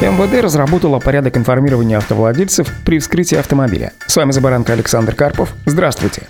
МВД разработала порядок информирования автовладельцев при вскрытии автомобиля. С вами Забаранка Александр Карпов. Здравствуйте.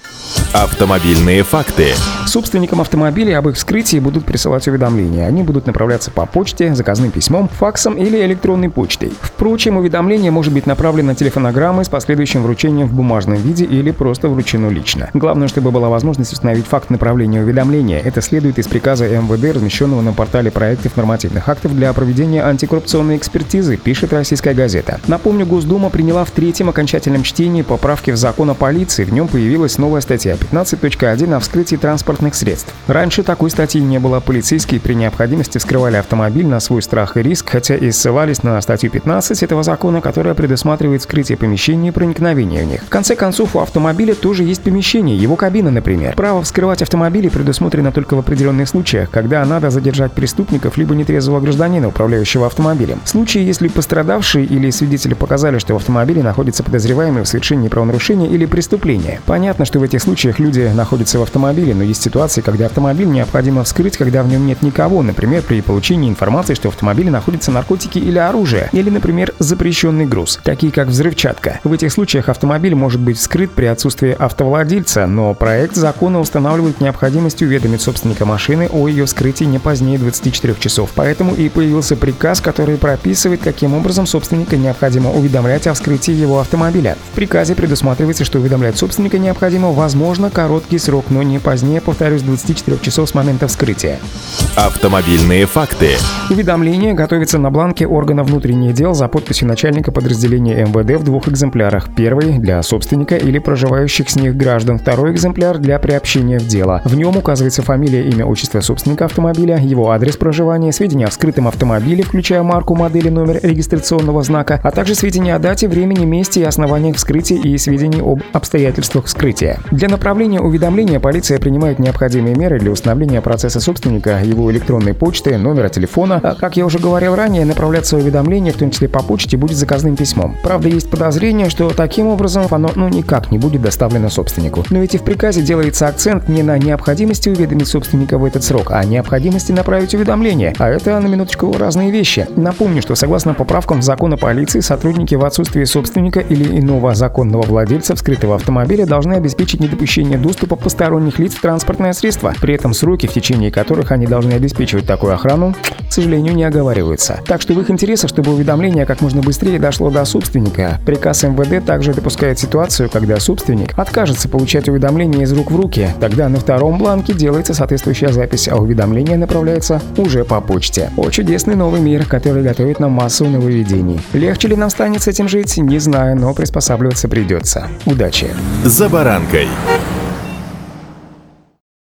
Автомобильные факты. Собственникам автомобилей об их вскрытии будут присылать уведомления. Они будут направляться по почте, заказным письмом, факсом или электронной почтой. Впрочем, уведомление может быть направлено телефонограммой с последующим вручением в бумажном виде или просто вручено лично. Главное, чтобы была возможность установить факт направления уведомления. Это следует из приказа МВД, размещенного на портале проектов нормативных актов для проведения антикоррупционной экспертизы, пишет российская газета. Напомню, Госдума приняла в третьем окончательном чтении поправки в закон о полиции. В нем появилась новая статья 15.1 о вскрытии транспортных средств. Раньше такой статьи не было. Полицейские при необходимости вскрывали автомобиль на свой страх и риск, хотя и ссылались на статью 15 этого закона, которая предусматривает вскрытие помещений и проникновение в них. В конце концов, у автомобиля тоже есть помещение, его кабина, например. Право вскрывать автомобили предусмотрено только в определенных случаях, когда надо задержать преступников либо нетрезвого гражданина, управляющего автомобилем. В случае, если пострадавшие или свидетели показали, что в автомобиле находится подозреваемый в совершении правонарушения или преступления. Понятно, что в этих случаях люди находятся в автомобиле, но есть ситуации, когда автомобиль необходимо вскрыть, когда в нем нет никого, например, при получении информации, что в автомобиле находятся наркотики или оружие, или, например, запрещенный груз, такие как взрывчатка. В этих случаях автомобиль может быть вскрыт при отсутствии автовладельца, но проект закона устанавливает необходимость уведомить собственника машины о ее вскрытии не позднее 24 часов. Поэтому и появился приказ, который прописывает, каким образом собственника необходимо уведомлять о вскрытии его автомобиля. В приказе предусматривается, что уведомлять собственника необходимо возможно можно короткий срок, но не позднее, повторюсь, 24 часов с момента вскрытия. Автомобильные факты. Уведомление готовится на бланке органа внутренних дел за подписью начальника подразделения МВД в двух экземплярах. Первый – для собственника или проживающих с них граждан. Второй экземпляр – для приобщения в дело. В нем указывается фамилия, имя, отчество собственника автомобиля, его адрес проживания, сведения о вскрытом автомобиле, включая марку, модель и номер регистрационного знака, а также сведения о дате, времени, месте и основаниях вскрытия и сведений об обстоятельствах вскрытия. Для направления уведомления полиция принимает необходимые меры для установления процесса собственника, его электронной почты, номера телефона. А, как я уже говорил ранее, направляться уведомление, в том числе по почте, будет заказным письмом. Правда, есть подозрение, что таким образом оно ну никак не будет доставлено собственнику. Но ведь и в приказе делается акцент не на необходимости уведомить собственника в этот срок, а необходимости направить уведомление. А это, на минуточку, разные вещи. Напомню, что согласно поправкам закона полиции, сотрудники в отсутствии собственника или иного законного владельца вскрытого автомобиля должны обеспечить недопущение доступа посторонних лиц в транспортное средство. При этом сроки, в течение которых они должны обеспечивать такую охрану, к сожалению, не оговариваются. Так что в их интересах, чтобы уведомление как можно быстрее дошло до собственника. Приказ МВД также допускает ситуацию, когда собственник откажется получать уведомление из рук в руки. Тогда на втором бланке делается соответствующая запись, а уведомление направляется уже по почте. О чудесный новый мир, который готовит нам массу нововведений. Легче ли нам станет с этим жить, не знаю, но приспосабливаться придется. Удачи! За баранкой.